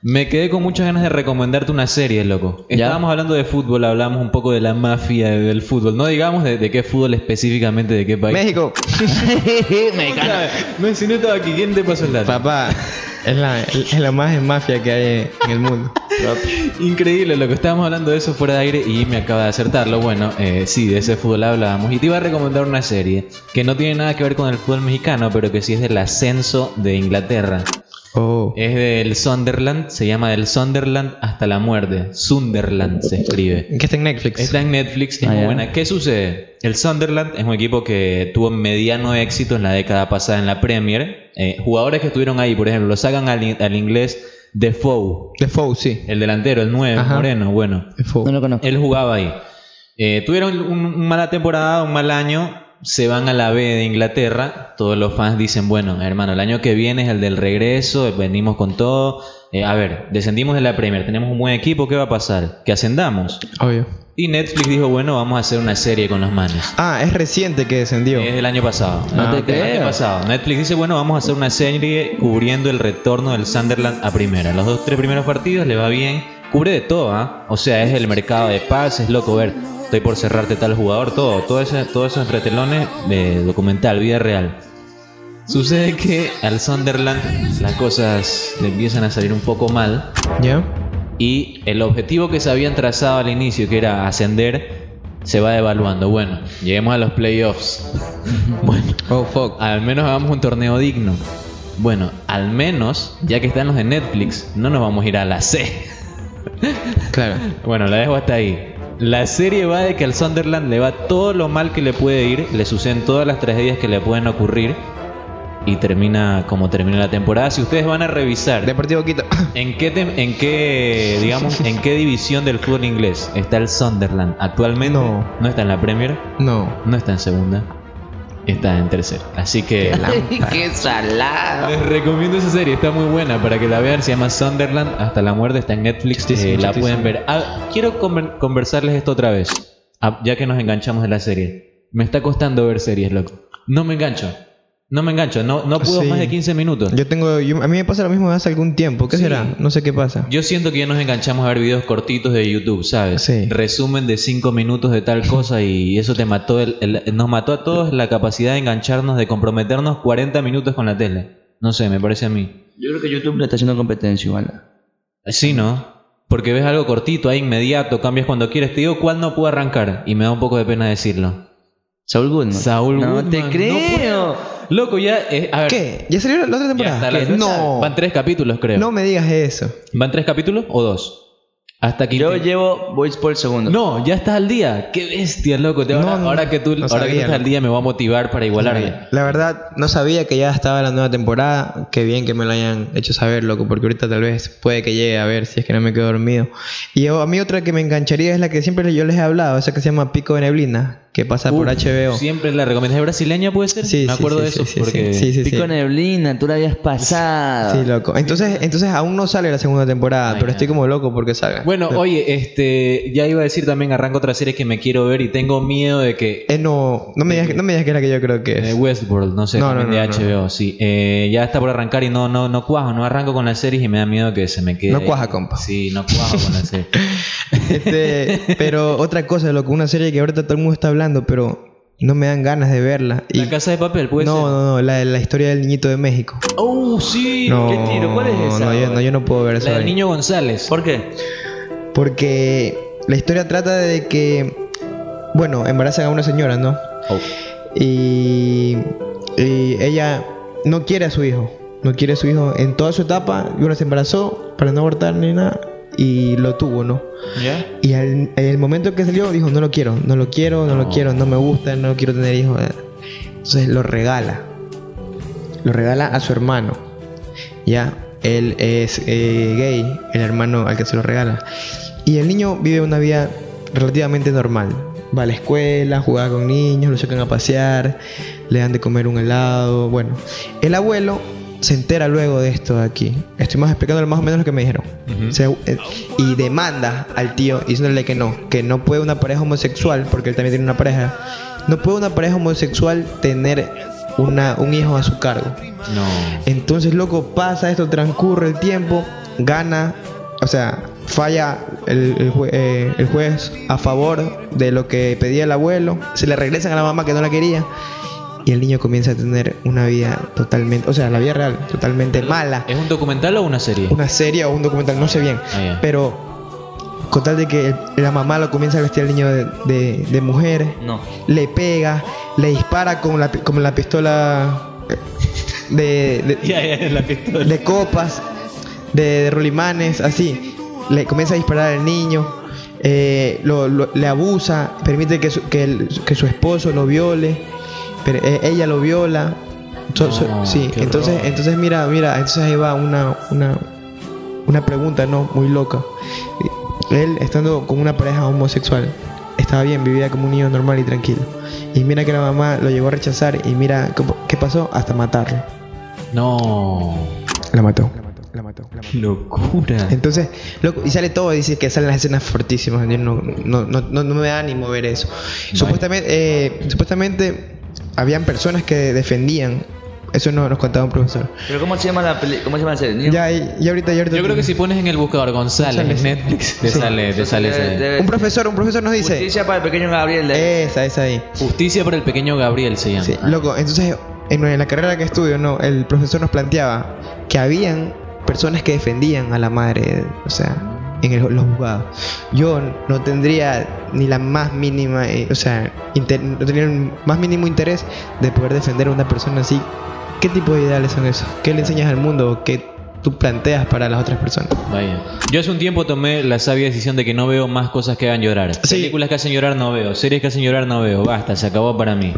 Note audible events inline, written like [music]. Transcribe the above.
Me quedé con muchas ganas de recomendarte una serie, loco. ¿Ya? Estábamos hablando de fútbol, hablamos un poco de la mafia del fútbol. No digamos de, de qué fútbol específicamente, de qué país. México. [laughs] Mexicano. No, si no estaba aquí, ¿quién te pasó el dato? Papá, es la, es la más mafia que hay en el mundo. [laughs] Increíble, lo que estábamos hablando de eso fuera de aire y me acaba de acertarlo. Bueno, eh, sí, de ese fútbol hablábamos. Y te iba a recomendar una serie que no tiene nada que ver con el fútbol mexicano, pero que sí es del ascenso de Inglaterra. Oh. Es del Sunderland, se llama del Sunderland hasta la muerte. Sunderland se escribe. Que está en Netflix. Está en Netflix, es Ah, muy buena. ¿Qué sucede? El Sunderland es un equipo que tuvo mediano éxito en la década pasada en la Premier. Eh, jugadores que estuvieron ahí, por ejemplo, lo sacan al, al inglés Defoe, Defoe, sí. el delantero, el 9, Ajá. moreno, bueno. Defoe. No lo conozco. Él jugaba ahí. Eh, tuvieron un- una mala temporada, un mal año. Se van a la B de Inglaterra. Todos los fans dicen, bueno, hermano, el año que viene es el del regreso. Venimos con todo. Eh, a ver, descendimos de la Premier. Tenemos un buen equipo. ¿Qué va a pasar? Que ascendamos. Obvio. Y Netflix dijo, bueno, vamos a hacer una serie con los manes. Ah, es reciente que descendió. Es del año pasado. No Ah. El año pasado. Netflix dice, bueno, vamos a hacer una serie cubriendo el retorno del Sunderland a primera. Los dos, tres primeros partidos le va bien. Cubre de todo, ¿ah? O sea, es el mercado de pases, loco, ver. Estoy por cerrarte tal jugador, todo. Todo ese, todos esos entretelones de documental, vida real. Sucede que al Sunderland las cosas le empiezan a salir un poco mal. ¿Ya? Y el objetivo que se habían trazado al inicio, que era ascender, se va devaluando. Bueno, lleguemos a los playoffs. [laughs] bueno, Oh, fuck. al menos hagamos un torneo digno. Bueno, al menos, ya que están los de Netflix, no nos vamos a ir a la C. Claro. [laughs] Bueno, la dejo hasta ahí. La serie va de que al Sunderland le va todo lo mal que le puede ir, le suceden todas las tragedias que le pueden ocurrir y termina como termina la temporada. Si ustedes van a revisar Deportivo Quito. [coughs] ¿En qué, tem- en qué, digamos, en qué división del fútbol inglés está el Sunderland actualmente? No. está en la Premier, No. no está en segunda, está en tercera. Así que [laughs] Qué salado. les recomiendo esa serie, está muy buena para que la vean. Se llama Sunderland hasta la muerte, está en Netflix, eh, la pueden ver. Ah, quiero conver- conversarles esto otra vez, ah, ya que nos enganchamos de la serie. Me está costando ver series, loco. No me engancho, no me engancho, no, no puedo Sí. más de 15 minutos. Yo tengo. yo- a mí me pasa lo mismo hace algún tiempo. ¿Qué Sí. será? No sé qué pasa. Yo siento que ya nos enganchamos a ver videos cortitos de YouTube, ¿sabes? Sí. Resumen de 5 minutos de tal cosa y eso te mató, el- el- nos mató a todos la capacidad de engancharnos, de comprometernos 40 minutos con la tele. No sé, me parece a mí. Yo creo que YouTube le está haciendo competencia igual. Sí, ¿no? Porque ves algo cortito, ahí inmediato, cambias cuando quieres. Te digo cuál no puedo arrancar y me da un poco de pena decirlo. Saúl Goodman. Saúl no Goodman, te no creo. Loco, ya... eh, a ver, ¿Qué? ¿Ya salió la otra ya temporada? está la- ¿Qué? No. Van tres capítulos, creo. No me digas eso. ¿Van tres capítulos o dos? Hasta que... Yo llevo voy por el segundo. No, ya estás al día. Qué bestia, loco. Te- No, ahora, no, ahora que tú, no ahora que tú sabía, estás al día me voy a motivar para igualarme. La verdad, no sabía que ya estaba la nueva temporada. Qué bien que me lo hayan hecho saber, loco, porque ahorita tal vez puede que llegue a ver si es que no me quedo dormido. Y yo- a mí otra que me engancharía es la que siempre yo les he hablado, esa que se llama Pico de Neblina, que pasa por Uf, HBO. Siempre la recomendación brasileña puede ser. Sí, me sí, acuerdo sí, de eso sí, porque sí, sí, sí. Pico Neblina, tú la habías pasado. Sí, loco. Entonces, entonces aún no sale la segunda temporada, Ay, pero estoy como loco porque salga. Bueno, oye, este, ya iba a decir también arranco otra serie que me quiero ver y tengo miedo de que Eh, no, no me digas, que- no me digas que es la que yo creo que eh, es. Westworld, no sé, No, no, de. HBO, sí. Eh, ya está por arrancar y no, no, no cuajo, no arranco con la serie y me da miedo que se me quede. No cuaja, compa. Sí, no cuajo con la serie. [laughs] Este, pero otra cosa, loco, una serie que ahorita todo el mundo está hablando, pero no me dan ganas de verla. Y La casa de papel, puede no, ser. no, no, la, la historia del niñito de México. Oh, sí. No, ¿Qué tiro? ¿Cuál es esa, No, yo, no, yo no puedo ver eso. La del niño González. ¿Por qué? Porque la historia trata de que, bueno, embarazan a una señora, ¿no? Oh. Y, y ella no quiere a su hijo. No quiere a su hijo en toda su etapa. Y uno se embarazó para no abortar ni nada. Y lo tuvo, ¿no? Y en el momento que salió dijo, no lo quiero, no lo quiero, no, lo quiero, no me gusta, no quiero tener hijos. Entonces lo regala. Lo regala a su hermano. Ya, él es eh, gay, el hermano al que se lo regala. Y el niño vive una vida relativamente normal. Va a la escuela, juega con niños, lo sacan a pasear, le dan de comer un helado. Bueno, el abuelo se entera luego de esto de aquí. Estoy más explicándole más o menos lo que me dijeron. Se- eh, y demanda al tío diciéndole que no, que no puede una pareja homosexual, porque él también tiene una pareja, no puede una pareja homosexual tener una, un hijo a su cargo. No. Entonces, loco, pasa esto, transcurre el tiempo, gana, o sea, falla el, el jue- eh, el juez a favor de lo que pedía el abuelo, se le regresan a la mamá que no la quería y el niño comienza a tener una vida totalmente, o sea, la vida real, totalmente mala. ¿Es un documental o una serie? Una serie o un documental, no sé bien, Ah, pero con tal de que la mamá lo comienza a vestir al niño de, de- de mujer, No. le pega, le dispara con la, con la pistola eh, de- de, [laughs] la pistola. de copas, de, de rolimanes, así. Le comienza a disparar al niño, eh, lo- lo- le abusa, permite que su, que, el- que su esposo lo viole, pero eh, ella lo viola. So- so- No, sí, entonces, horror. entonces mira, mira, entonces ahí va una, una, una pregunta, ¿no? Muy loca. Él, estando con una pareja homosexual, estaba bien, vivía como un niño normal y tranquilo. Y mira que la mamá lo llegó a rechazar y mira qué pasó hasta matarlo. No. La mató. La mató. Locura. Entonces, loco, y sale todo, dice que salen las escenas fortísimas. Yo no, no, no, no, no me da ni mover eso. Supuestamente, eh, supuestamente habían personas que defendían. Eso no, nos contaba un profesor. ¿Pero cómo se llama la, peli- cómo se llama la serie? Ya, y, y ahorita, y ahorita Yo creo que si pones en el buscador González en. Netflix, te Sí. sale, te sale Debe- ese. debe- Un profesor, un profesor nos dice. Justicia para el pequeño Gabriel. de- Esa, esa ahí. Justicia para el pequeño Gabriel se llama. Sí, loco, entonces en, en la carrera que estudio, no, el profesor nos planteaba que habían personas que defendían a la madre, o sea, en el- los juzgados. Yo no tendría ni la más mínima, eh, o sea, inter- no tendría el más mínimo interés de poder defender a una persona así. ¿Qué tipo de ideales son esos? ¿Qué le enseñas al mundo? ¿Qué tú planteas para las otras personas? Vaya. Yo hace un tiempo tomé la sabia decisión de que no veo más cosas que hagan llorar. Sí. Películas que hacen llorar no veo. Series que hacen llorar no veo. Basta, se acabó para mí.